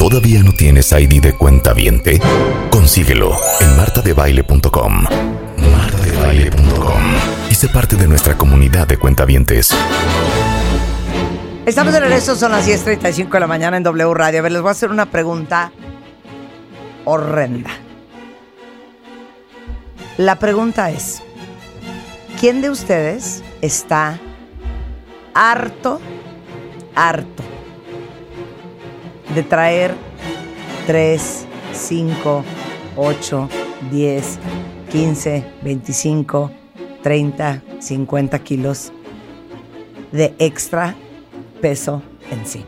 ¿Todavía no tienes ID de cuenta viente? Consíguelo en martadebaile.com. Martadebaile.com y sé parte de nuestra comunidad de cuentavientes. Estamos de regreso, son las 10.35 de la mañana en W Radio. A ver, les voy a hacer una pregunta horrenda. La pregunta es, ¿quién de ustedes está harto, harto de traer 3, 5, 8, 10, 15, 25, 30, 50 kilos de extra peso en sí.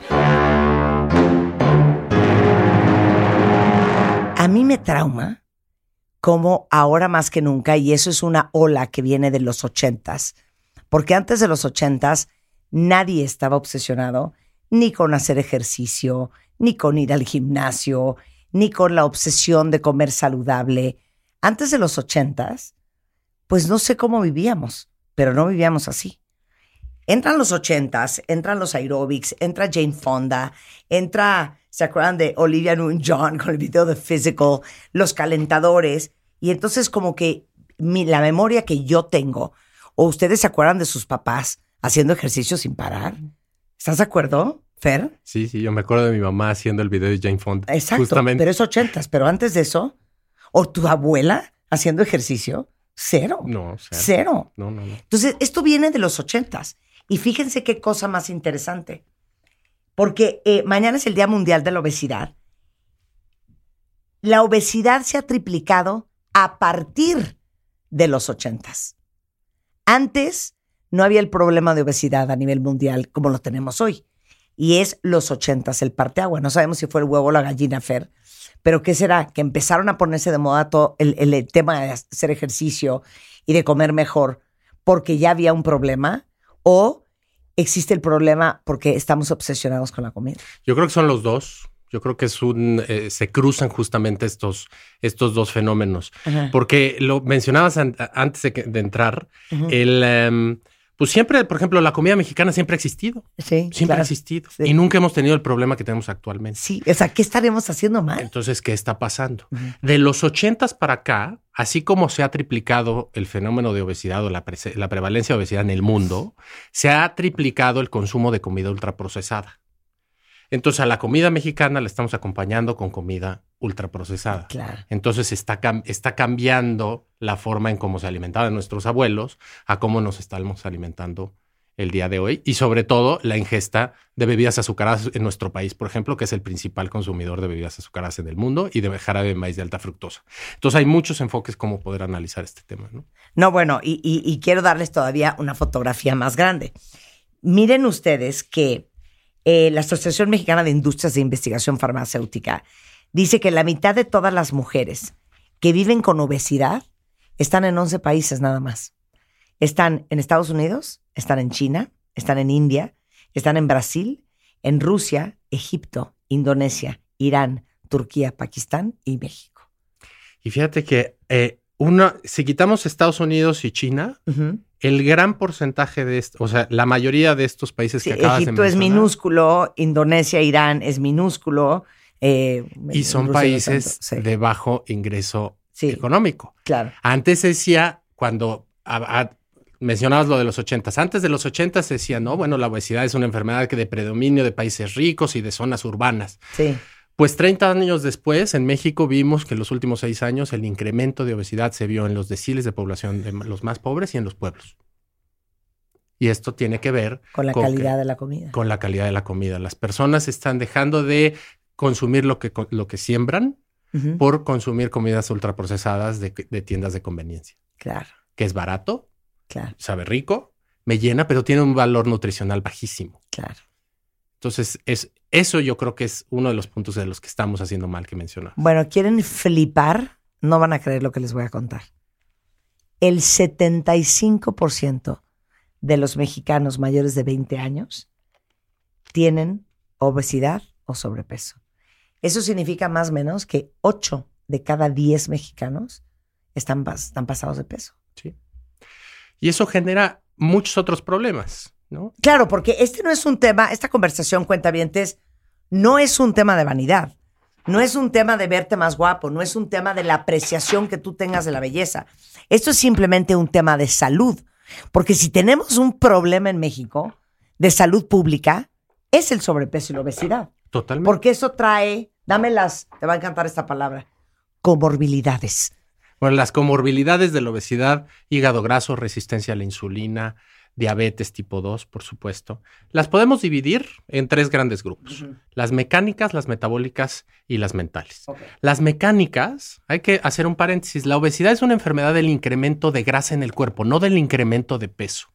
A mí me trauma como ahora más que nunca, y eso es una ola que viene de los ochentas, porque antes de los ochentas nadie estaba obsesionado ni con hacer ejercicio, ni con ir al gimnasio, ni con la obsesión de comer saludable. Antes de los ochentas, pues no sé cómo vivíamos, pero no vivíamos así. Entran los ochentas, entran los aerobics, entra Jane Fonda, entra, ¿se acuerdan de Olivia Newton-John con el video de Physical? Los calentadores. Y entonces como que la memoria que yo tengo, o ustedes se acuerdan de sus papás haciendo ejercicio sin parar. ¿Estás de acuerdo, Fer? Sí, sí, yo me acuerdo de mi mamá haciendo el video de Jane Fonda. Exacto, Justamente. pero es ochentas. Pero antes de eso, o tu abuela haciendo ejercicio, cero. No, Cero. No, no, no. Entonces, esto viene de los ochentas. Y fíjense qué cosa más interesante. Porque eh, mañana es el Día Mundial de la Obesidad. La obesidad se ha triplicado a partir de los ochentas. Antes no había el problema de obesidad a nivel mundial como lo tenemos hoy. Y es los ochentas el parteagua. No sabemos si fue el huevo o la gallina, Fer. Pero ¿qué será? Que empezaron a ponerse de moda todo el, el- el tema de hacer ejercicio y de comer mejor porque ya había un problema o existe el problema porque estamos obsesionados con la comida. Yo creo que son los dos. Yo creo que es un, eh, se cruzan justamente estos, estos dos fenómenos. Ajá. Porque lo mencionabas an- antes de, que- de entrar, el, em, pues siempre, por ejemplo, la comida mexicana siempre ha existido. Sí, Siempre claro. ha existido. Sí. Y nunca hemos tenido el problema que tenemos actualmente. Sí, o sea, ¿qué estaremos haciendo mal? Entonces, ¿qué está pasando? De los ochentas para acá, así como se ha triplicado el fenómeno de obesidad o la, la prevalencia de obesidad en el mundo, se ha triplicado el consumo de comida ultraprocesada. Entonces, a la comida mexicana la estamos acompañando con comida ultraprocesada. Claro. Entonces está, está cambiando la forma en cómo se alimentaban nuestros abuelos a cómo nos estamos alimentando el día de hoy y sobre todo la ingesta de bebidas azucaradas en nuestro país, por ejemplo, que es el principal consumidor de bebidas azucaradas en el mundo y de jarabe de maíz de alta fructosa. Entonces hay muchos enfoques cómo poder analizar este tema, ¿no? No, bueno, y, y- y quiero darles todavía una fotografía más grande. Miren ustedes que eh, la Asociación Mexicana de Industrias de Investigación Farmacéutica dice que la mitad de todas las mujeres que viven con obesidad están en 11 países nada más. Están en Estados Unidos, están en China, están en India, están en Brasil, en Rusia, Egipto, Indonesia, Irán, Turquía, Pakistán y México. Y fíjate que eh, una, si quitamos Estados Unidos y China, el gran porcentaje de esto, o sea, la mayoría de estos países Sí, que acabas Egipto de es mencionar, minúsculo, Indonesia, Irán es minúsculo. Eh, y son Rusia no países tanto, sí. de bajo ingreso Sí. económico. Claro. Antes se decía, cuando a- a- mencionabas lo de los ochentas, antes de los ochentas se decía, no, bueno, la obesidad es una enfermedad que de predominio de países ricos y de zonas urbanas. Sí. Pues 30 años después, en México vimos que en los últimos seis años el incremento de obesidad se vio en los deciles de población de los más pobres y en los pueblos. Y esto tiene que ver Con la Con calidad que- de la comida. con la calidad de la comida. Las personas están dejando de consumir lo que, lo que siembran por consumir comidas ultraprocesadas de, de tiendas de conveniencia, Claro, que es barato, claro, sabe rico, me llena, pero tiene un valor nutricional bajísimo. claro. Entonces, es, eso yo creo que es uno de los puntos de los que estamos haciendo mal que mencionaba. Bueno, ¿quieren flipar? No van a creer lo que les voy a contar. El 75% de los mexicanos mayores de 20 años tienen obesidad o sobrepeso. Eso significa más o menos que 8 de cada 10 mexicanos están, están pasados de peso. ¿sí? Y eso genera muchos otros problemas, ¿no? Claro, porque este no es un tema, esta conversación, cuentavientes, no es un tema de vanidad. No es un tema de verte más guapo, no es un tema de la apreciación que tú tengas de la belleza. Esto es simplemente un tema de salud. Porque si tenemos un problema en México de salud pública, es el sobrepeso y la obesidad. Totalmente. Porque eso trae, dámelas, te va a encantar esta palabra, comorbilidades. Bueno, las comorbilidades de la obesidad, hígado graso, resistencia a la insulina, diabetes tipo 2, por supuesto, las podemos dividir en tres grandes grupos. Las mecánicas, las metabólicas y las mentales. Las mecánicas, hay que hacer un paréntesis, la obesidad es una enfermedad del incremento de grasa en el cuerpo, no del incremento de peso.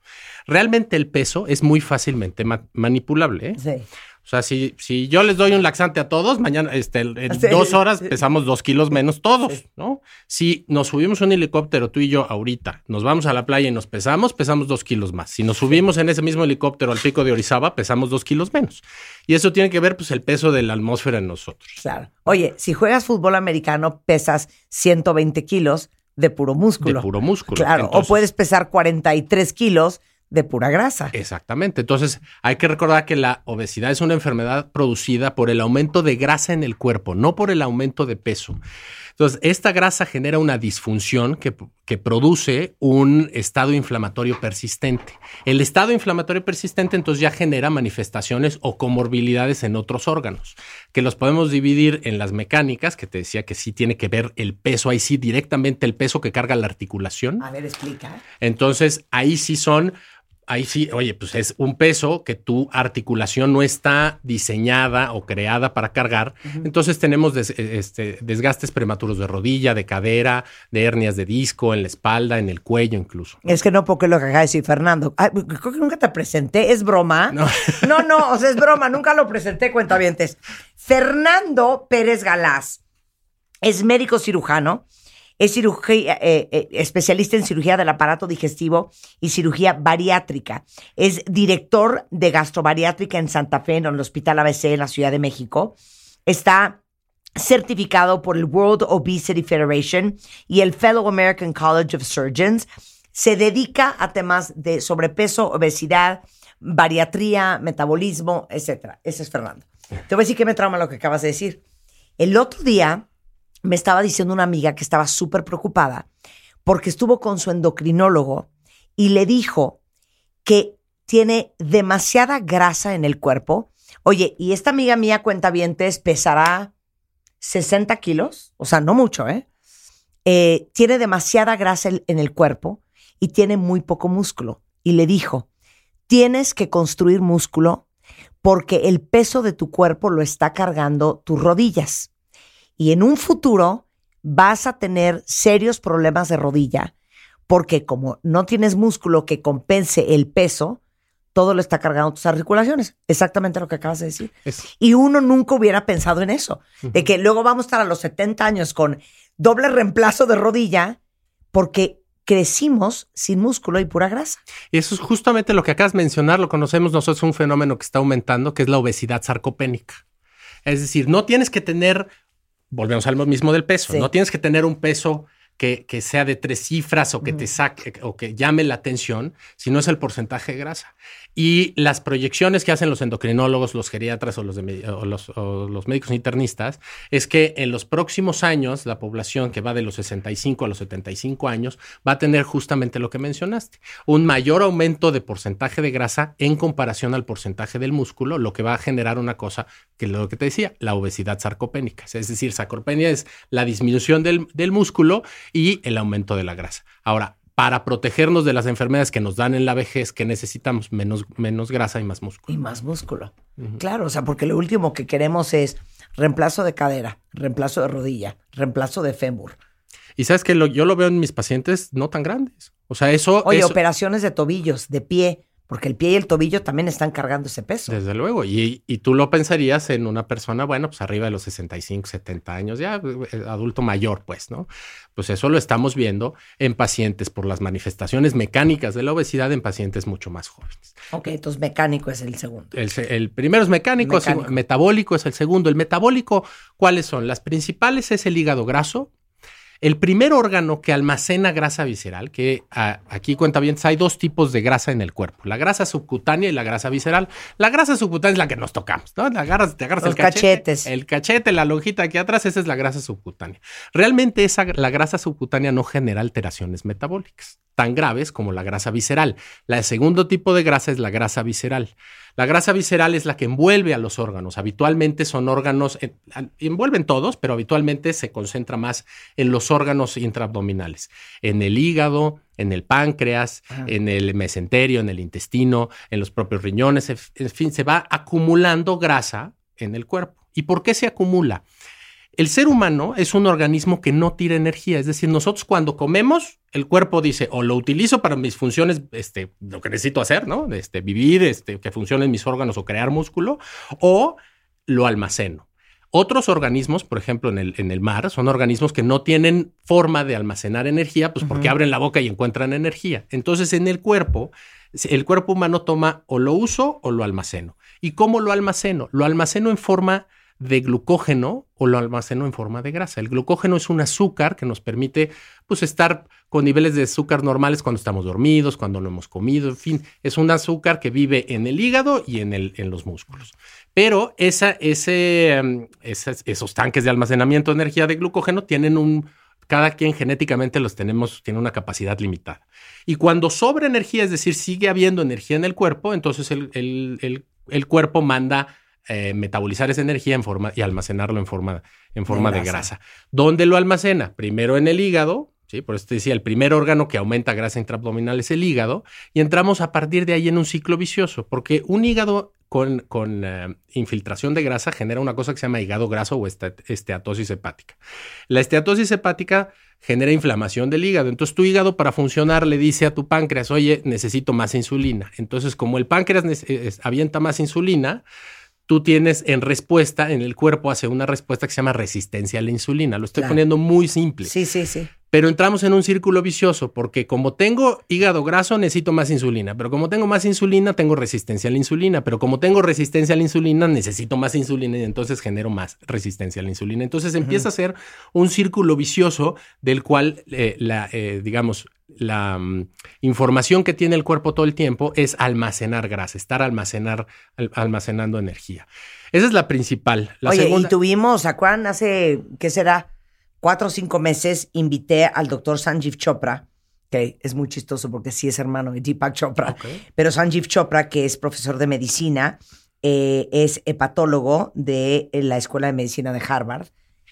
Realmente el peso es muy fácilmente manipulable. ¿eh? Sí. O sea, si, si yo les doy un laxante a todos, mañana, este, en dos horas pesamos dos kilos menos todos, ¿no? Si nos subimos un helicóptero, tú y yo, ahorita, nos vamos a la playa y nos pesamos, pesamos dos kilos más. Si nos subimos en ese mismo helicóptero al pico de Orizaba, pesamos dos kilos menos. Y eso tiene que ver, pues, el peso de la atmósfera en nosotros. Claro. Oye, si juegas fútbol americano, pesas 120 kilos de puro músculo. De puro músculo. Claro. o puedes pesar 43 kilos de pura grasa. Exactamente. Entonces, hay que recordar que la obesidad es una enfermedad producida por el aumento de grasa en el cuerpo, no por el aumento de peso. Entonces, esta grasa genera una disfunción que, que, produce un estado inflamatorio persistente. El estado inflamatorio persistente entonces ya genera manifestaciones o comorbilidades en otros órganos, que los podemos dividir en las mecánicas, que te decía que sí tiene que ver el peso, ahí sí directamente el peso que carga la articulación. A ver, explica. Entonces, ahí sí son ahí sí, oye, pues es un peso que tu articulación no está diseñada o creada para cargar. Entonces tenemos este, desgastes prematuros de rodilla, de cadera, de hernias de disco, en la espalda, en el cuello incluso. Es que no porque lo que acaba de decir Fernando. creo que nunca te presenté, ¿es broma? No. no, no, o sea, es broma, nunca lo presenté, cuentavientes. Fernando Pérez Galás es médico cirujano es cirugía, eh, eh, especialista en cirugía del aparato digestivo y cirugía bariátrica. Es director de gastrobariátrica en Santa Fe, en el Hospital ABC en la Ciudad de México. Está certificado por el World Obesity Federation y el Fellow American College of Surgeons. Se dedica a temas de sobrepeso, obesidad, bariatría, metabolismo, etc. Ese es Fernando. Te voy a decir que me trauma lo que acabas de decir. El otro día me estaba diciendo una amiga que estaba súper preocupada porque estuvo con su endocrinólogo y le dijo que tiene demasiada grasa en el cuerpo. Oye, y esta amiga mía cuenta vientes pesará 60 kilos, o sea, no mucho, ¿eh? ¿eh? tiene demasiada grasa en el cuerpo y tiene muy poco músculo. Y le dijo, tienes que construir músculo porque el peso de tu cuerpo lo está cargando tus rodillas y en un futuro vas a tener serios problemas de rodilla porque como no tienes músculo que compense el peso, todo lo está cargando tus articulaciones. Exactamente lo que acabas de decir. Y uno nunca hubiera pensado en eso, de que luego vamos a estar a los 70 años con doble reemplazo de rodilla porque crecimos sin músculo y pura grasa. Y eso es justamente lo que acabas de mencionar, lo conocemos nosotros, un fenómeno que está aumentando, que es la obesidad sarcopénica. Es decir, no tienes que tener volvemos al mismo del peso. No tienes que tener un peso que, que, sea de tres cifras o que te saque o que llame la atención, sino es el porcentaje de grasa. Y las proyecciones que hacen los endocrinólogos, los geriatras o los, los, médicos internistas es que en los próximos años la población que va de los 65 a los 75 años va a tener justamente lo que mencionaste, un mayor aumento de porcentaje de grasa en comparación al porcentaje del músculo, lo que va a generar una cosa que lo que te decía, la obesidad sarcopénica. Es decir, sarcopenia es la disminución del, del músculo y el aumento de la grasa. Ahora, para protegernos de las enfermedades que nos dan en la vejez, que necesitamos menos, menos grasa y más músculo. Y más músculo. Claro, o sea, porque lo último que queremos es reemplazo de cadera, reemplazo de rodilla, reemplazo de fémur. Y sabes que yo lo veo en mis pacientes no tan grandes. O sea, eso. Oye, operaciones de tobillos, de pie, porque el pie y el tobillo también están cargando ese peso. Desde luego. Y, y, tú lo pensarías en una persona, bueno, pues arriba de los 65, 70 años, ya eh, adulto mayor, pues, ¿no? Pues eso lo estamos viendo en pacientes por las manifestaciones mecánicas de la obesidad en pacientes mucho más jóvenes. Ok, entonces mecánico es el segundo. El, primero es mecánico, metabólico es el segundo. El metabólico, ¿cuáles son? Las principales es el hígado graso, El primer órgano que almacena grasa visceral, que aquí cuenta bien, hay dos tipos de grasa en el cuerpo, la grasa subcutánea y la grasa visceral. La grasa subcutánea es la que nos tocamos, ¿no? La agarras, te agarras Los el cachete, cachetes. El cachete, la lonjita aquí atrás, esa es la grasa subcutánea. Realmente esa, la grasa subcutánea no genera alteraciones metabólicas tan graves como la grasa visceral. La segundo tipo de grasa es la grasa visceral. La grasa visceral es la que envuelve a los órganos. Habitualmente son órganos, envuelven todos, pero habitualmente se concentra más en los órganos intraabdominales, en el hígado, en el páncreas, en el mesenterio, en el intestino, en los propios riñones, en fin, se va acumulando grasa en el cuerpo. ¿Y por qué se acumula? El ser humano es un organismo que no tira energía, es decir, nosotros cuando comemos, el cuerpo dice, o lo utilizo para mis funciones, este, lo que necesito hacer, ¿no? Este, vivir, este, que funcionen mis órganos o crear músculo, o lo almaceno. Otros organismos, por ejemplo, en el, en el mar, son organismos que no tienen forma de almacenar energía, pues porque abren la boca y encuentran energía. Entonces, en el cuerpo, el cuerpo humano toma o lo uso o lo almaceno. ¿Y cómo lo almaceno? Lo almaceno en forma de glucógeno o lo almaceno en forma de grasa. El glucógeno es un azúcar que nos permite pues estar con niveles de azúcar normales cuando estamos dormidos, cuando no hemos comido, en fin, es un azúcar que vive en el hígado y en, el, en los músculos. Pero esa, ese, em, esos tanques de almacenamiento de energía de glucógeno tienen un, cada quien genéticamente los tenemos, tiene una capacidad limitada. Y cuando sobra energía, es decir, sigue habiendo energía en el cuerpo, entonces el, el, el cuerpo manda eh, metabolizar esa energía en forma y almacenarlo en forma, en forma de, grasa. ¿Dónde lo almacena? Primero en el hígado, ¿sí? Por eso te decía, el primer órgano que aumenta grasa intraabdominal es el hígado, y entramos a partir de ahí en un ciclo vicioso, porque un hígado con, con eh, infiltración de grasa genera una cosa que se llama hígado graso o esteatosis hepática. La esteatosis hepática genera inflamación del hígado. Entonces tu hígado para funcionar le dice a tu páncreas, oye, necesito más insulina. Entonces como el páncreas avienta más insulina, tú tienes en respuesta, en el cuerpo hace una respuesta que se llama resistencia a la insulina. Lo estoy poniendo muy simple. Sí, sí, sí. Pero entramos en un círculo vicioso porque como tengo hígado graso necesito más insulina, pero como tengo más insulina tengo resistencia a la insulina, pero como tengo resistencia a la insulina necesito más insulina y entonces genero más resistencia a la insulina. Entonces empieza a ser un círculo vicioso del cual eh, la, eh, digamos, la mm, información que tiene el cuerpo todo el tiempo es almacenar grasa, estar almacenar, almacenando energía. Esa es la principal. La Oye, y tuvimos, ¿se acuerdan? Hace, ¿qué será? cuatro o cinco meses invité al doctor Sanjeev Chopra, que es muy chistoso porque sí es hermano de Deepak Chopra, pero Sanjeev Chopra, que es profesor de medicina, eh, es hepatólogo de la Escuela de Medicina de Harvard,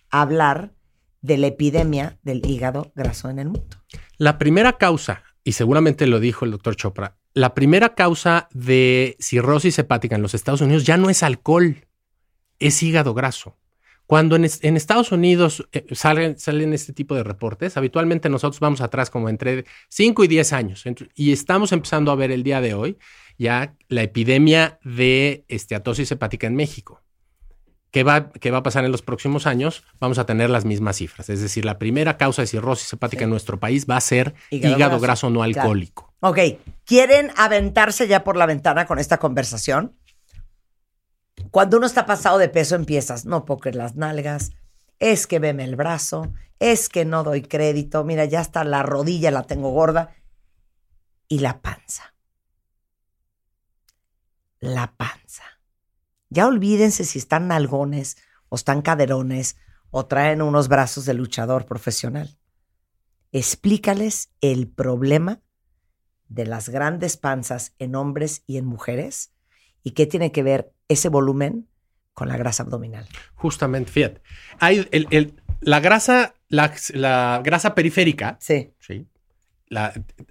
a hablar de la epidemia del hígado graso en el mundo. La primera causa, y seguramente lo dijo el doctor Chopra, la primera causa de cirrosis hepática en los Estados Unidos ya no es alcohol, es hígado graso. Cuando en, Estados Unidos eh, salen, este tipo de reportes, habitualmente nosotros vamos atrás como entre 5 y 10 años y estamos empezando a ver el día de hoy ya la epidemia de esteatosis hepática en México. ¿Qué va, ¿Qué va, a pasar en los próximos años? Vamos a tener las mismas cifras. Es decir, la primera causa de cirrosis hepática en nuestro país va a ser hígado, graso. no alcohólico. Ok, ¿quieren aventarse ya por la ventana con esta conversación? Cuando uno está pasado de peso empiezas, no puedo las nalgas, es que veme el brazo, es que no doy crédito, mira, ya está la rodilla la tengo gorda y la panza. La panza. Ya olvídense si están nalgones o están caderones o traen unos brazos de luchador profesional. Explícales el problema de las grandes panzas en hombres y en mujeres y qué tiene que ver ese volumen con la grasa abdominal. Justamente, fíjate. Hay la grasa, la, grasa periférica. Sí. sí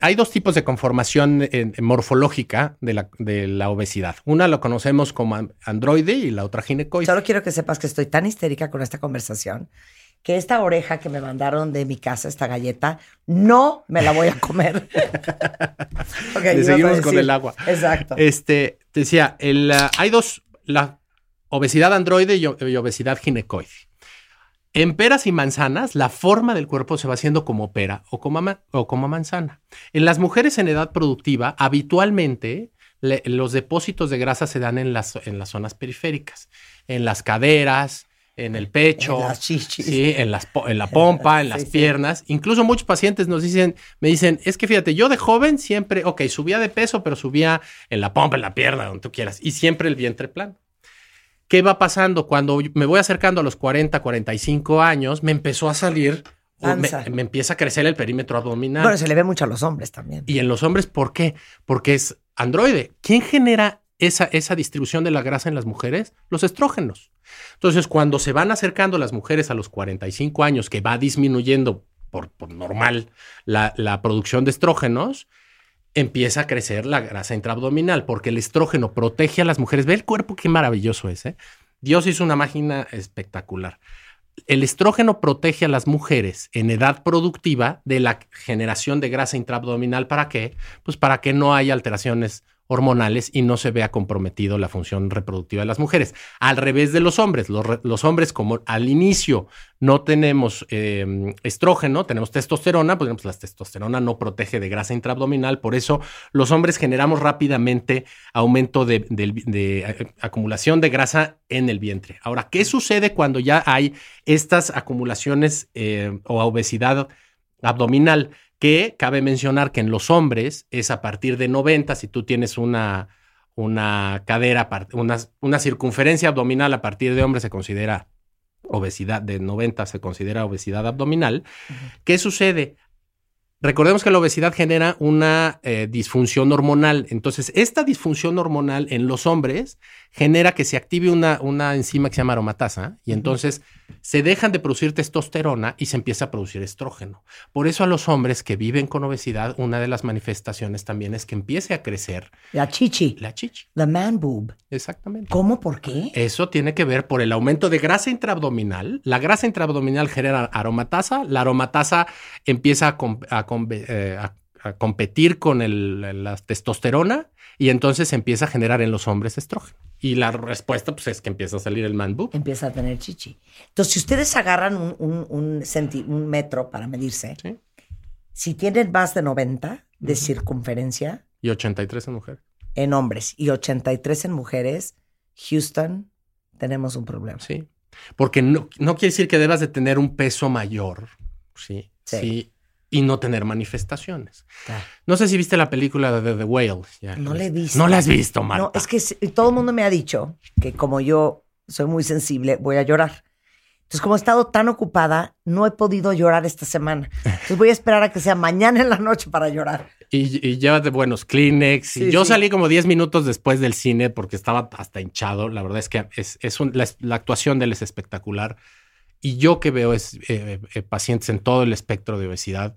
hay dos tipos de conformación morfológica de la, de la, obesidad. Una lo conocemos como androide y la otra ginecoide. Solo quiero que sepas que estoy tan histérica con esta conversación que esta oreja que me mandaron de mi casa, esta galleta, no me la voy a comer. okay, seguimos con el agua. Exacto. Este, decía, el, uh, hay dos, la obesidad androide y, obesidad ginecoide. En peras y manzanas, la forma del cuerpo se va haciendo como pera o como, o como manzana. En las mujeres en edad productiva, habitualmente los depósitos de grasa se dan en las, en las zonas periféricas, en las caderas, en el pecho, En las chichis. sí, en, las, po- en la pompa, en las sí. piernas. Incluso muchos pacientes nos dicen, me dicen, es que fíjate, yo de joven siempre, ok, subía de peso, pero subía en la pompa, en la pierna, donde tú quieras, y siempre el vientre plano. ¿Qué va pasando? Cuando me voy acercando a los 40, 45 años, me empezó a salir, me, me empieza a crecer el perímetro abdominal. Bueno, se le ve mucho a los hombres también. Y en los hombres, ¿por qué? Porque es androide. ¿Quién genera esa, esa distribución de la grasa en las mujeres? Los estrógenos. Entonces, cuando se van acercando las mujeres a los 45 años, que va disminuyendo por, por normal la, la producción de estrógenos, empieza a crecer la grasa intraabdominal, porque el estrógeno protege a las mujeres. Ve el cuerpo, qué maravilloso es. ¿eh? Dios hizo una máquina espectacular. El estrógeno protege a las mujeres en edad productiva de la generación de grasa intraabdominal. ¿Para qué? Pues para que no haya alteraciones hormonales y no se vea comprometido la función reproductiva de las mujeres. Al revés de los hombres, los, re- los hombres como al inicio no tenemos eh, estrógeno, tenemos testosterona, pues la testosterona no protege de grasa intraabdominal, por eso los hombres generamos rápidamente aumento de, acumulación de grasa en el vientre. Ahora, ¿qué sucede cuando ya hay estas acumulaciones eh, o obesidad abdominal? Que cabe mencionar que en los hombres es a partir de 90, si tú tienes una, una cadera, una, una circunferencia abdominal a partir de hombre se considera obesidad, de 90 se considera obesidad abdominal. ¿Qué sucede? Recordemos que la obesidad genera una eh, disfunción hormonal. Entonces, esta disfunción hormonal en los hombres genera que se active una, una enzima que se llama aromatasa y entonces se dejan de producir testosterona y se empieza a producir estrógeno. Por eso a los hombres que viven con obesidad, una de las manifestaciones también es que empiece a crecer La chichi, la chichi. the man boob. Exactamente. ¿Cómo? ¿Por qué? Eso tiene que ver por el aumento de grasa intraabdominal. La grasa intraabdominal genera aromatasa. La aromatasa empieza a, com- a com- eh, a- a competir con el- la testosterona y entonces empieza a generar en los hombres estrógeno. Y la respuesta pues, es que empieza a salir el man boob. Empieza a tener chichi. Entonces, si ustedes agarran un, un, un centi- un metro para medirse, Sí. si tienen más de 90 de circunferencia Y 83 en mujer. en hombres y 83 en mujeres, Houston, tenemos un problema. Sí. Porque no, no quiere decir que debas de tener un peso mayor. Sí. Sí. Sí. Y no tener manifestaciones. Ah. No sé si viste la película de The Whale. Ya No la he viste. visto. No la has visto, Marta. No, es que todo el mundo me ha dicho que como yo soy muy sensible, voy a llorar. Entonces, como he estado tan ocupada, no he podido llorar esta semana. Entonces voy a esperar a que sea mañana en la noche para llorar. Y, y llévate buenos Kleenex. Sí, y yo sí. salí como 10 minutos después del cine porque estaba hasta hinchado. La verdad es que es, es un- la, la actuación de él es espectacular. Y yo que veo es eh, eh, pacientes en todo el espectro de obesidad.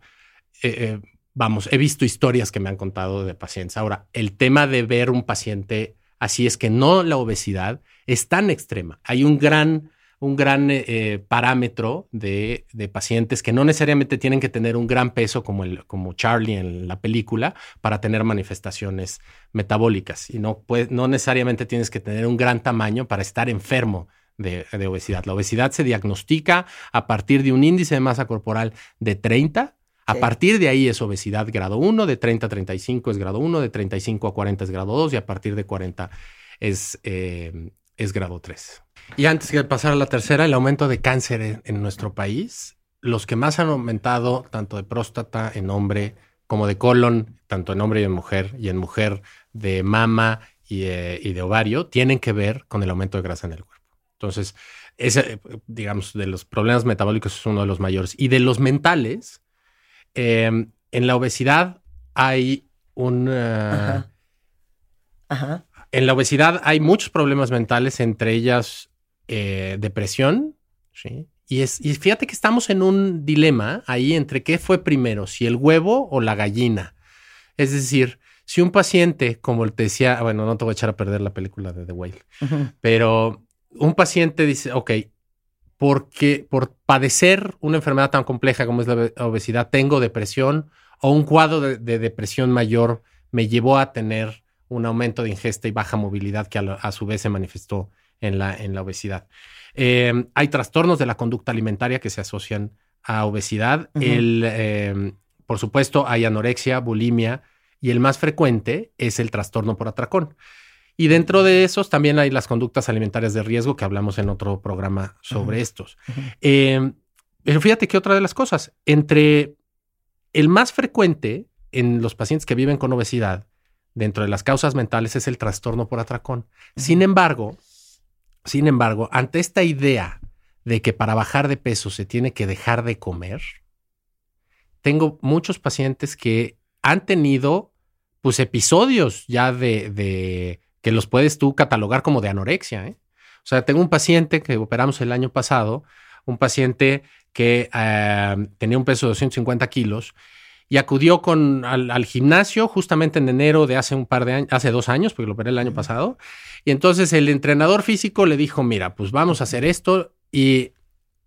eh, eh, vamos, he visto historias que me han contado de pacientes. Ahora, el tema de ver un paciente así es que no la obesidad es tan extrema. Hay un gran, un gran eh, eh, parámetro de, de pacientes que no necesariamente tienen que tener un gran peso como, el, como Charlie en la película para tener manifestaciones metabólicas. Y no, puede- no necesariamente tienes que tener un gran tamaño para estar enfermo de, de obesidad. La obesidad se diagnostica a partir de un índice de masa corporal de 30. A Sí. partir de ahí es obesidad grado 1, de 30 a 35 es grado 1, de 35 a 40 es grado 2 y a partir de 40 es, eh, es grado 3. Y antes de pasar a la tercera, el aumento de cáncer en, en nuestro país, los que más han aumentado, tanto de próstata en hombre como de colon, tanto en hombre y en mujer, y en mujer de mama y, eh, y de ovario, tienen que ver con el aumento de grasa en el cuerpo. Entonces, ese, eh, digamos, de los problemas metabólicos es uno de los mayores. Y de los mentales, eh, en la obesidad hay un... eh, Ajá. Ajá. en la obesidad hay muchos problemas mentales, entre ellas eh, depresión, ¿sí? Y, es, y fíjate que estamos en un dilema ahí entre qué fue primero, si el huevo o la gallina. Es decir, si un paciente, como te decía, bueno, no te voy a echar a perder la película de The Whale, pero un paciente dice, ok, porque por padecer una enfermedad tan compleja como es la obe- obesidad, tengo depresión o un cuadro de, de depresión mayor me llevó a tener un aumento de ingesta y baja movilidad que a, lo- a su vez se manifestó en la, en la obesidad. Eh, hay trastornos de la conducta alimentaria que se asocian a obesidad. El, eh, por supuesto, hay anorexia, bulimia y el más frecuente es el trastorno por atracón. Y dentro de esos también hay las conductas alimentarias de riesgo que hablamos en otro programa sobre estos. Eh, pero fíjate que otra de las cosas, entre el más frecuente en los pacientes que viven con obesidad, dentro de las causas mentales, es el trastorno por atracón. Sin embargo, sin embargo, ante esta idea de que para bajar de peso se tiene que dejar de comer, tengo muchos pacientes que han tenido pues episodios ya de, que los puedes tú catalogar como de anorexia. ¿eh? O sea, tengo un paciente que operamos el año pasado, un paciente que eh, tenía un peso de 250 kilos y acudió con, al, gimnasio justamente en enero de hace un par de años, hace dos años, porque lo operé el año pasado. Y entonces el entrenador físico le dijo, mira, pues vamos a hacer esto. Y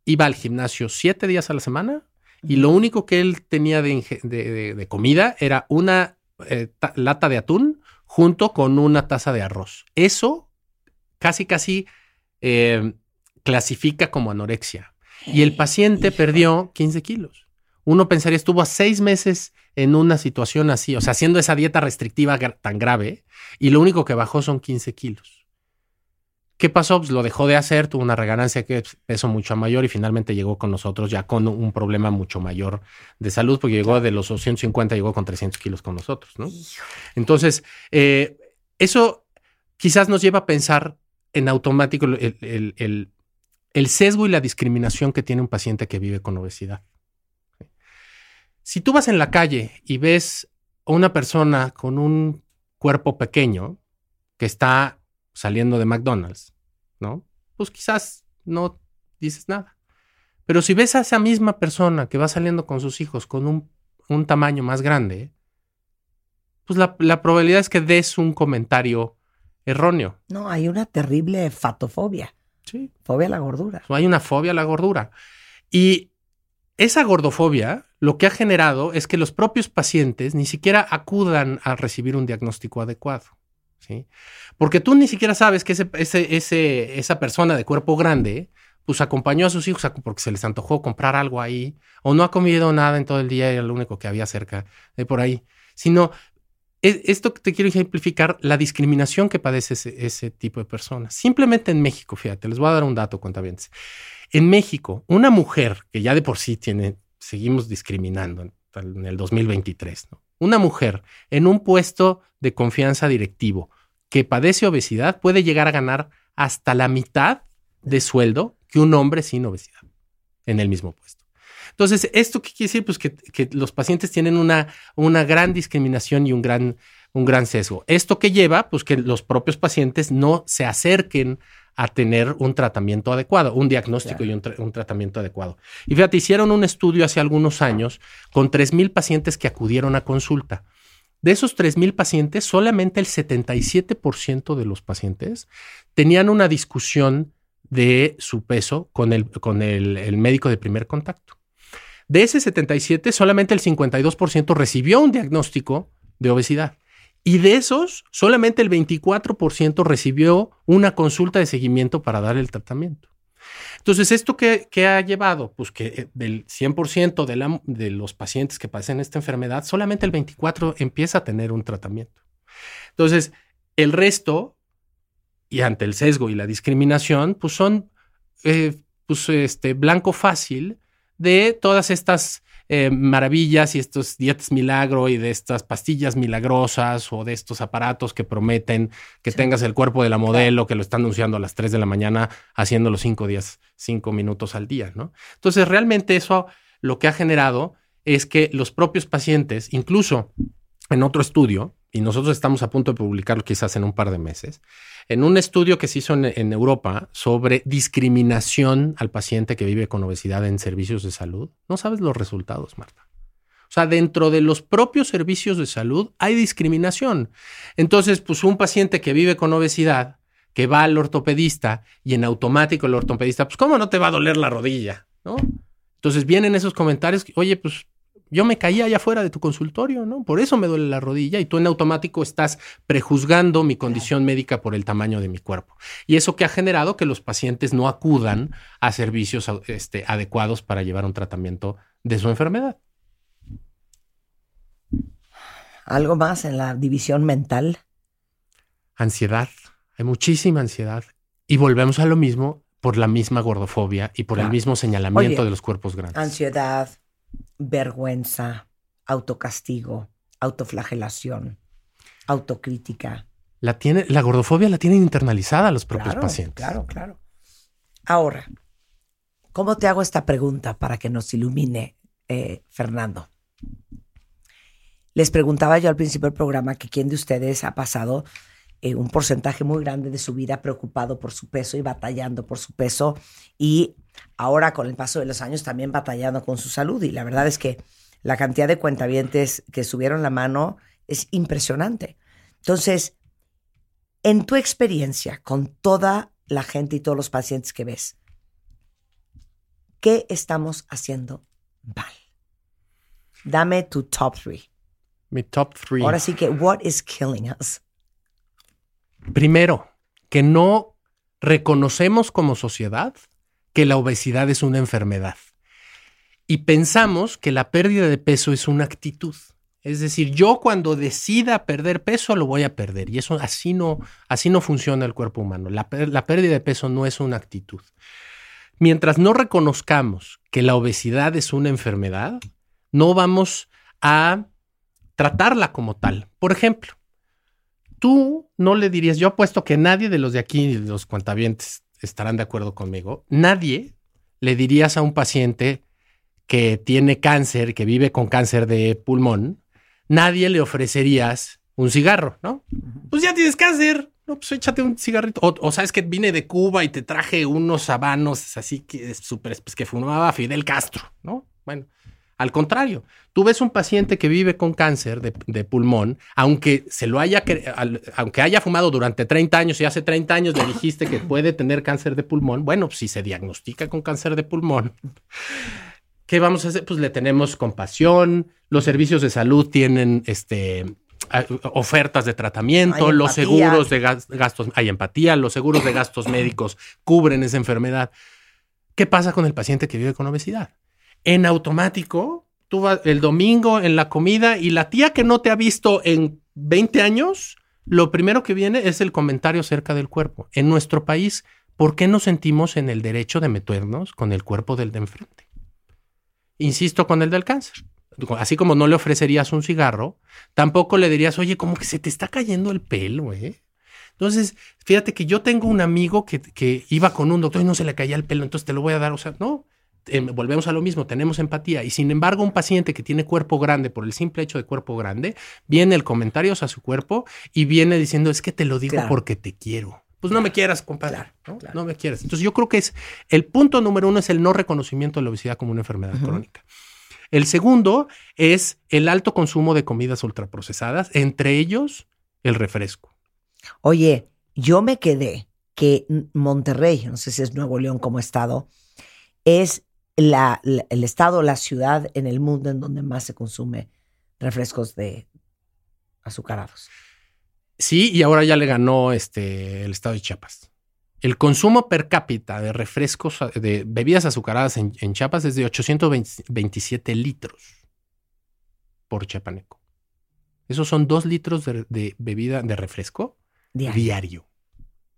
iba al gimnasio siete días a la semana. Y lo único que él tenía de, comida era una eh, lata de atún junto con una taza de arroz. Eso casi, casi eh, clasifica como anorexia. Y el paciente perdió 15 kilos uno pensaría estuvo a seis meses en una situación así, o sea, haciendo esa dieta restrictiva tan grave, y lo único que bajó son 15 kilos. ¿Qué pasó? Pues lo dejó de hacer, tuvo una reganancia que peso mucho mayor y finalmente llegó con nosotros ya con un problema mucho mayor de salud, porque llegó de los 250, llegó con 300 kilos con nosotros, ¿no? Entonces, eh, eso quizás nos lleva a pensar en automático el sesgo y la discriminación que tiene un paciente que vive con obesidad. Si tú vas en la calle y ves a una persona con un cuerpo pequeño que está saliendo de McDonald's, ¿no? Pues quizás no dices nada. Pero si ves a esa misma persona que va saliendo con sus hijos con un, tamaño más grande, pues la, la, probabilidad es que des un comentario erróneo. No, hay una terrible fatofobia. Sí. Fobia a la gordura. hay una fobia a la gordura. Y esa gordofobia lo que ha generado es que los propios pacientes ni siquiera acudan a recibir un diagnóstico adecuado. Porque tú ni siquiera sabes que esa persona de cuerpo grande pues acompañó a sus hijos porque se les antojó comprar algo ahí o no ha comido nada en todo el día era lo único que había cerca de por ahí, sino e, esto te quiero ejemplificar la discriminación que padece ese, tipo de personas. Simplemente en México, fíjate, les voy a dar un dato, cuentavientes. En México, una mujer que ya de por sí tiene seguimos discriminando en, el 2023. ¿no? Una mujer en un puesto de confianza directivo que padece obesidad puede llegar a ganar hasta la mitad de sueldo que un hombre sin obesidad en el mismo puesto. Entonces, ¿esto qué quiere decir? Pues que, que los pacientes tienen una, una gran discriminación y un gran, un gran sesgo. ¿Esto que lleva? Pues que los propios pacientes no se acerquen a tener un tratamiento adecuado, un diagnóstico y un, tratamiento adecuado. Y fíjate, hicieron un estudio hace algunos años con 3.000 pacientes que acudieron a consulta. De esos 3.000 pacientes, solamente el 77% de los pacientes tenían una discusión de su peso con el, con el médico de primer contacto. De ese 77, solamente el 52% recibió un diagnóstico de obesidad. Y de esos, solamente el 24% recibió una consulta de seguimiento para dar el tratamiento. Entonces, ¿esto qué, ha llevado? Pues que eh, del 100% de, de los pacientes que padecen esta enfermedad, solamente el 24% empieza a tener un tratamiento. Entonces, el resto, y ante el sesgo y la discriminación, pues son eh, pues este, blanco fácil de todas estas eh, maravillas y estos dietas milagro y de estas pastillas milagrosas o de estos aparatos que prometen que tengas el cuerpo de la modelo que lo están anunciando a las 3 de la mañana haciéndolo cinco días, cinco minutos al día, ¿no? Entonces, realmente eso lo que ha generado es que los propios pacientes, incluso en otro estudio, y nosotros estamos a punto de publicarlo quizás en un par de meses, en un estudio que se hizo en, Europa sobre discriminación al paciente que vive con obesidad en servicios de salud. No sabes los resultados, Marta. O sea, dentro de los propios servicios de salud hay discriminación. Entonces, pues un paciente que vive con obesidad, que va al ortopedista y en automático el ortopedista, pues ¿cómo no te va a doler la rodilla? ¿No? Entonces vienen esos comentarios, oye, pues yo me caía allá afuera de tu consultorio, ¿no? Por eso me duele la rodilla y tú en automático estás prejuzgando mi condición médica por el tamaño de mi cuerpo. Y eso que ha generado que los pacientes no acudan a servicios este, adecuados para llevar un tratamiento de su enfermedad. ¿Algo más en la división mental? Ansiedad, hay muchísima ansiedad. Y volvemos a lo mismo por la misma gordofobia y por el mismo señalamiento Oye, de los cuerpos grandes. Ansiedad, vergüenza, autocastigo, autoflagelación, autocrítica. La, tiene, la gordofobia la tienen internalizada los propios Claro, pacientes. Claro, claro. Ahora, ¿cómo te hago esta pregunta para que nos ilumine, eh, Fernando? Les preguntaba yo al principio del programa que quién de ustedes ha pasado eh, un porcentaje muy grande de su vida preocupado por su peso y batallando por su peso y ahora con el paso de los años también batallando con su salud. Y la verdad es que la cantidad de cuentavientes que subieron la mano es impresionante. Entonces, en tu experiencia con toda la gente y todos los pacientes que ves, ¿qué estamos haciendo mal? Dame tu top three. Mi top three. Ahora sí que, what is killing us? Primero, que no reconocemos como sociedad que la obesidad es una enfermedad. Y pensamos que la pérdida de peso es una actitud. Es decir, yo cuando decida perder peso lo voy a perder. Y eso así no, así no funciona el cuerpo humano. La, la pérdida de peso no es una actitud. Mientras no reconozcamos que la obesidad es una enfermedad, no vamos a tratarla como tal. Por ejemplo, tú no le dirías, yo apuesto que nadie de los de aquí, los cuantavientes, estarán de acuerdo conmigo, nadie le dirías a un paciente que tiene cáncer, que vive con cáncer de pulmón, nadie le ofrecerías un cigarro, ¿no? Pues ya tienes cáncer, no, pues échate un cigarrito. O, o sabes que vine de Cuba y te traje unos habanos así que súper, pues que fumaba Fidel Castro, ¿no? Bueno, al contrario, tú ves un paciente que vive con cáncer de, de pulmón, aunque se lo haya, al- aunque haya fumado durante 30 años y hace 30 años le dijiste que puede tener cáncer de pulmón, bueno, si se diagnostica con cáncer de pulmón, ¿qué vamos a hacer? Pues le tenemos compasión, los servicios de salud tienen este ofertas de tratamiento, Hay los seguros de gas- gastos, hay empatía, los seguros de gastos médicos cubren esa enfermedad. ¿Qué pasa con el paciente que vive con obesidad? En automático, tú vas el domingo en la comida y la tía que no te ha visto en 20 años, lo primero que viene es el comentario acerca del cuerpo. En nuestro país, ¿por qué nos sentimos en el derecho de meternos con el cuerpo del de enfrente? Insisto con el del cáncer. Así como no le ofrecerías un cigarro, tampoco le dirías, oye, como que se te está cayendo el pelo, ¿eh? Entonces, fíjate que yo tengo un amigo que, que iba con un doctor y no se le caía el pelo, entonces te lo voy a dar. O sea, no, eh, volvemos a lo mismo, tenemos empatía. Y sin embargo, un paciente que tiene cuerpo grande, por el simple hecho de cuerpo grande, viene el comentario a su cuerpo y viene diciendo, es que te lo digo Claro. porque te quiero. Pues no me quieras, compadre. Claro, ¿no? claro. No me quieras. Entonces, yo creo que es el punto número uno es el no reconocimiento de la obesidad como una enfermedad crónica. El segundo es el alto consumo de comidas ultraprocesadas, entre ellos el refresco. Oye, yo me quedé que Monterrey, no sé si es Nuevo León como estado, es la, la- el estado, la ciudad en el mundo en donde más se consume refrescos de azucarados. Sí, y ahora ya le ganó este, el estado de Chiapas. El consumo per cápita de refrescos, de bebidas azucaradas en, en Chiapas es de 827 litros por chiapaneco. Esos son dos litros de, de bebida de refresco Diario. diario.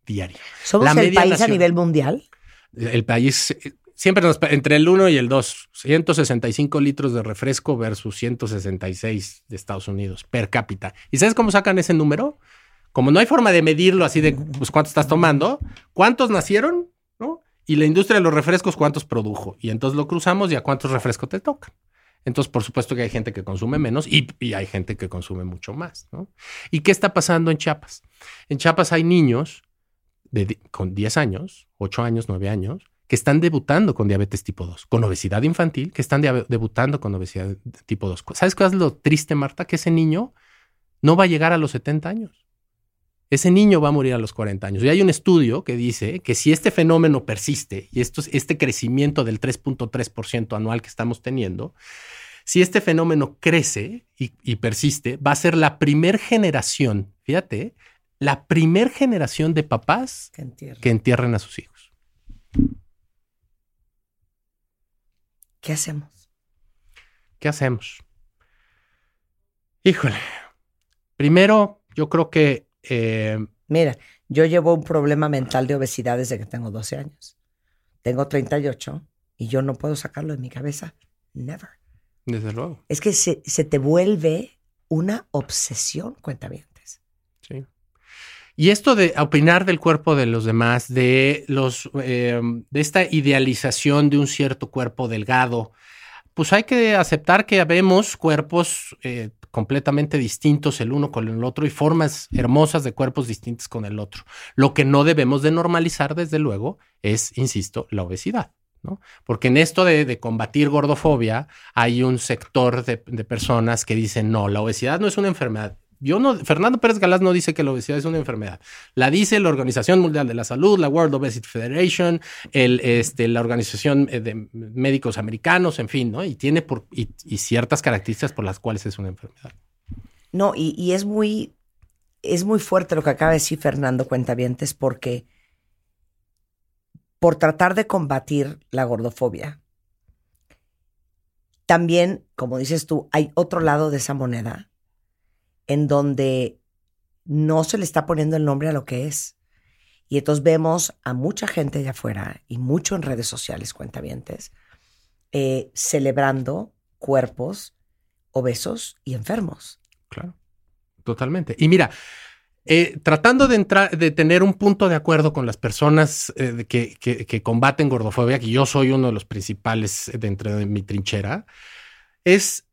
Diario. Somos la el país a nivel mundial. El país eh, siempre nos, entre el 1 y el 2, 165 litros de refresco versus 166 de Estados Unidos per cápita. ¿Y sabes cómo sacan ese número? Como no hay forma de medirlo así de pues, cuánto estás tomando, cuántos nacieron, ¿no? Y la industria de los refrescos, cuántos produjo. Y entonces lo cruzamos y a cuántos refrescos te tocan. Entonces, por supuesto que hay gente que consume menos y, y hay gente que consume mucho más, ¿no? ¿Y qué está pasando en Chiapas? En Chiapas hay niños de, con 10 años, 8 años, 9 años, que están debutando con diabetes tipo 2, con obesidad infantil, que están debutando con obesidad tipo 2. ¿Sabes cuál es lo triste, Marta? Que ese niño no va a llegar a los 70 años. Ese niño va a morir a los 40 años. Y hay un estudio que dice que si este fenómeno persiste y esto, este crecimiento del 3.3% anual que estamos teniendo, si este fenómeno crece y, y persiste, va a ser la primer generación, fíjate, la primer generación de papás Que que entierren a sus hijos. ¿Qué hacemos? ¿Qué hacemos? Híjole. Primero, yo creo que eh, Mira, yo llevo un problema mental de obesidad desde que tengo 12 años. Tengo 38 y yo no puedo sacarlo de mi cabeza. Never. Desde luego. Es que se, se te vuelve una obsesión, cuentavientes. Sí. Y esto de opinar del cuerpo de los demás, de los eh, de esta idealización de un cierto cuerpo delgado, pues hay que aceptar que vemos cuerpos eh, completamente distintos el uno con el otro y formas hermosas de cuerpos distintos con el otro. Lo que no debemos de normalizar, desde luego, es, insisto, la obesidad. ¿no? Porque en esto de, combatir gordofobia hay un sector de, de, personas que dicen, no, la obesidad no es una enfermedad. Fernando Pérez Galás no dice que la obesidad es una enfermedad. La dice la Organización Mundial de la Salud, la World Obesity Federation, este, la Organización eh, de Médicos Americanos, en fin, ¿no? Y tiene por, y, ciertas características por las cuales es una enfermedad. No, y, y, es muy, es muy fuerte lo que acaba de decir Fernando Cuentavientes, porque por tratar de combatir la gordofobia, también, como dices tú, hay otro lado de esa moneda en donde no se le está poniendo el nombre a lo que es. Y entonces vemos a mucha gente allá afuera y mucho en redes sociales, cuentavientes, eh, celebrando cuerpos obesos y enfermos. Claro, totalmente. Y mira, eh, tratando de entrar, de tener un punto de acuerdo con las personas eh, que, que, combaten gordofobia, que yo soy uno de los principales dentro de mi trinchera, es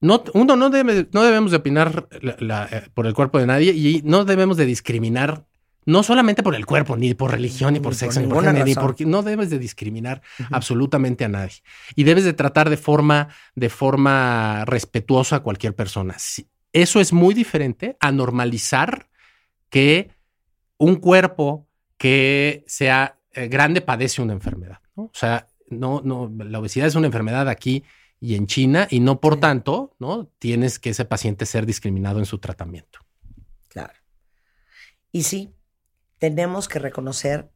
no, uno no, debe, no debemos de opinar eh, por el cuerpo de nadie y no debemos de discriminar, no solamente por el cuerpo, ni por religión, ni por sexo, ni por género, ni por, no debes de discriminar absolutamente a nadie. Y debes de tratar de forma, de forma respetuosa a cualquier persona. Eso es muy diferente a normalizar que un cuerpo que sea eh, grande padece una enfermedad. O sea, no, no, la obesidad es una enfermedad aquí y en China y no por tanto, ¿no? Tienes que ese paciente ser discriminado en su tratamiento. Claro. Y sí, tenemos que reconocer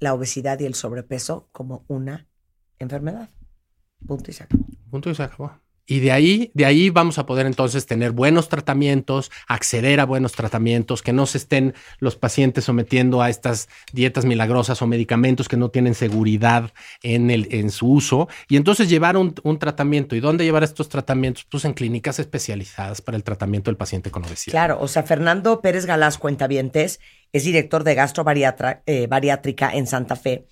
la obesidad y el sobrepeso como una enfermedad. Punto y se acabó. Punto y se acabó. Y de ahí, de ahí vamos a poder entonces tener buenos tratamientos, acceder a buenos tratamientos, que no se estén los pacientes sometiendo a estas dietas milagrosas o medicamentos que no tienen seguridad en, el, en su uso. Y entonces llevar un, tratamiento. ¿Y dónde llevar estos tratamientos? Pues en clínicas especializadas para el tratamiento del paciente con obesidad. Claro, o sea, Fernando Pérez Galás Cuentavientes es director de gastrobariátrica eh, en Santa Fe.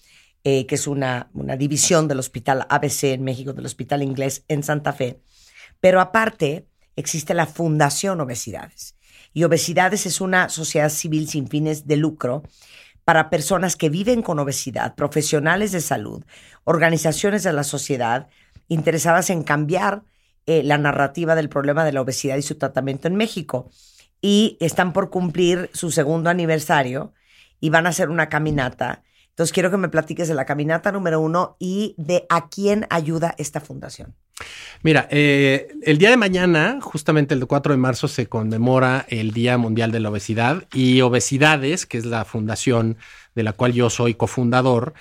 Eh, que es una, una división del Hospital ABC en México, del Hospital Inglés en Santa Fe. Pero aparte, existe la Fundación Obesidades. Y Obesidades es una sociedad civil sin fines de lucro para personas que viven con obesidad, profesionales de salud, organizaciones de la sociedad interesadas en cambiar eh, la narrativa del problema de la obesidad y su tratamiento en México. Y están por cumplir su segundo aniversario y van a hacer una caminata entonces quiero que me platiques de la caminata número uno y de a quién ayuda esta fundación. Mira, eh, el día de mañana, justamente el 4 de marzo, se conmemora el Día Mundial de la Obesidad y Obesidades, que es la fundación de la cual yo soy cofundador,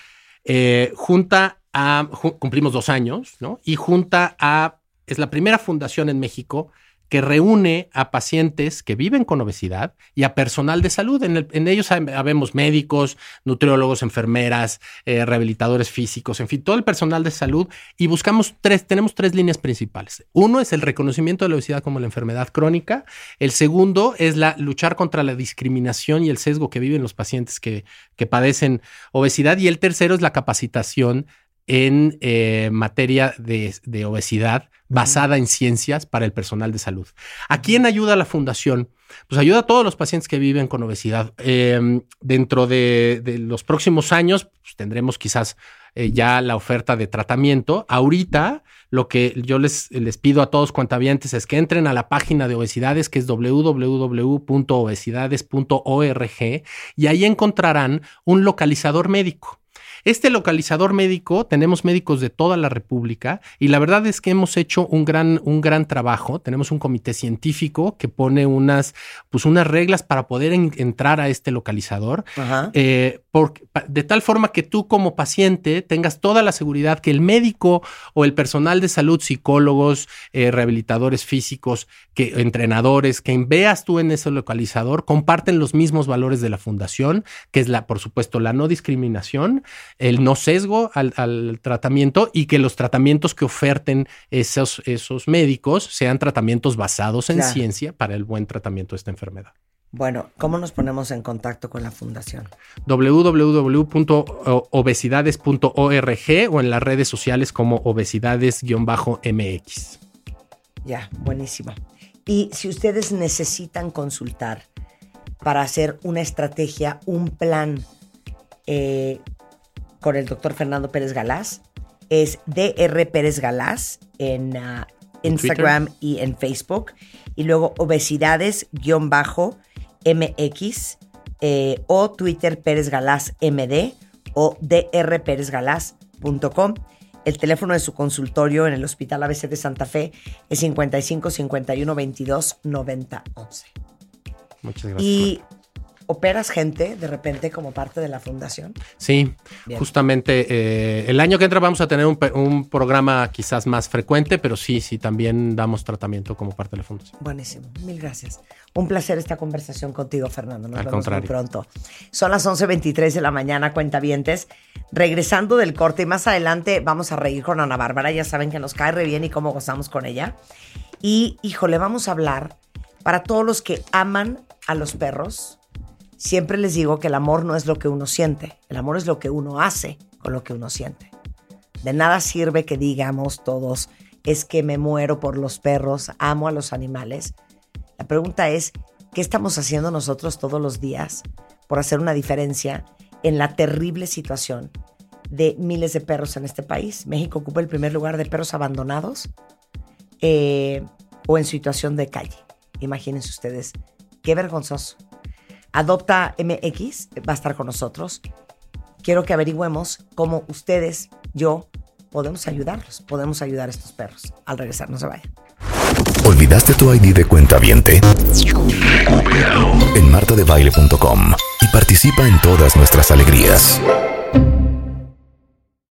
eh, junta a, cumplimos dos años, ¿no? Y junta a, es la primera fundación en México que reúne a pacientes que viven con obesidad y a personal de salud. En, ellos habemos médicos, nutriólogos, enfermeras, eh, rehabilitadores físicos, en fin, todo el personal de salud y buscamos tres, tenemos tres líneas principales. Uno es el reconocimiento de la obesidad como la enfermedad crónica. El segundo es la luchar contra la discriminación y el sesgo que viven los pacientes que, que padecen obesidad. Y el tercero es la capacitación en eh, materia de, obesidad basada en ciencias para el personal de salud. ¿A quién ayuda la fundación? Pues ayuda a todos los pacientes que viven con obesidad. Em, dentro de, los próximos años pues, tendremos quizás eh, ya la oferta de tratamiento. Ahorita lo que yo les, les pido a todos cuantavientes es que entren a la página de obesidades que es www.obesidades.org y ahí encontrarán un localizador médico. Este localizador médico, tenemos médicos de toda la República y la verdad es que hemos hecho un gran, un gran trabajo. Tenemos un comité científico que pone unas, pues unas reglas para poder entrar a este localizador, eh, de tal forma que tú como paciente tengas toda la seguridad que el médico o el personal de salud, psicólogos, eh, rehabilitadores físicos, que, entrenadores, que veas tú en ese localizador, comparten los mismos valores de la fundación, que es la, por supuesto, la no discriminación, el no sesgo al, tratamiento y que los tratamientos que oferten esos, esos médicos sean tratamientos basados en ciencia para el buen tratamiento de esta enfermedad. Bueno, ¿cómo nos ponemos en contacto con la fundación? www.obesidades.org o en las redes sociales como obesidades-mx. Ya, buenísimo. Y si ustedes necesitan consultar para hacer una estrategia, un plan eh, con el doctor Fernando Pérez Galás, es DR Pérez Galás en ah, Instagram y en Facebook. Y luego obesidades-bajo MX eh, o Twitter Pérez Galás MD o drperezgalás.com. El teléfono de su consultorio en el Hospital ABC de Santa Fe es 55 51 22 90 11. Muchas gracias. Y ¿Operas gente de repente como parte de la fundación? Sí, justamente eh, el año que entra vamos a tener un, programa quizás más frecuente, pero sí, sí, también damos tratamiento como parte de la fundación. Buenísimo, mil gracias. Un placer esta conversación contigo, Fernando. Nos vemos muy pronto. Son las 11.23 de la mañana, cuentavientes. Regresando del corte y más adelante vamos a reír con Ana Bárbara. Ya saben que nos cae re bien y cómo gozamos con ella. Y, híjole, vamos a hablar para todos los que aman a los perros Siempre les digo que el amor no es lo que uno siente, el amor es lo que uno hace con lo que uno siente. De nada sirve que digamos todos, es que me muero por los perros, amo a los animales. La pregunta es, ¿qué estamos haciendo nosotros todos los días por hacer una diferencia en la terrible situación de miles de perros en este país? México ocupa el primer lugar de perros abandonados eh, o en situación de calle. Imagínense ustedes, qué vergonzoso. Adopta MX va a estar con nosotros. Quiero que averigüemos cómo ustedes, yo, podemos ayudarlos, podemos ayudar a estos perros. Al regresar, no se vayan. ¿Olvidaste tu ID de cuenta viente? En martadebaile.com y participa en todas nuestras alegrías.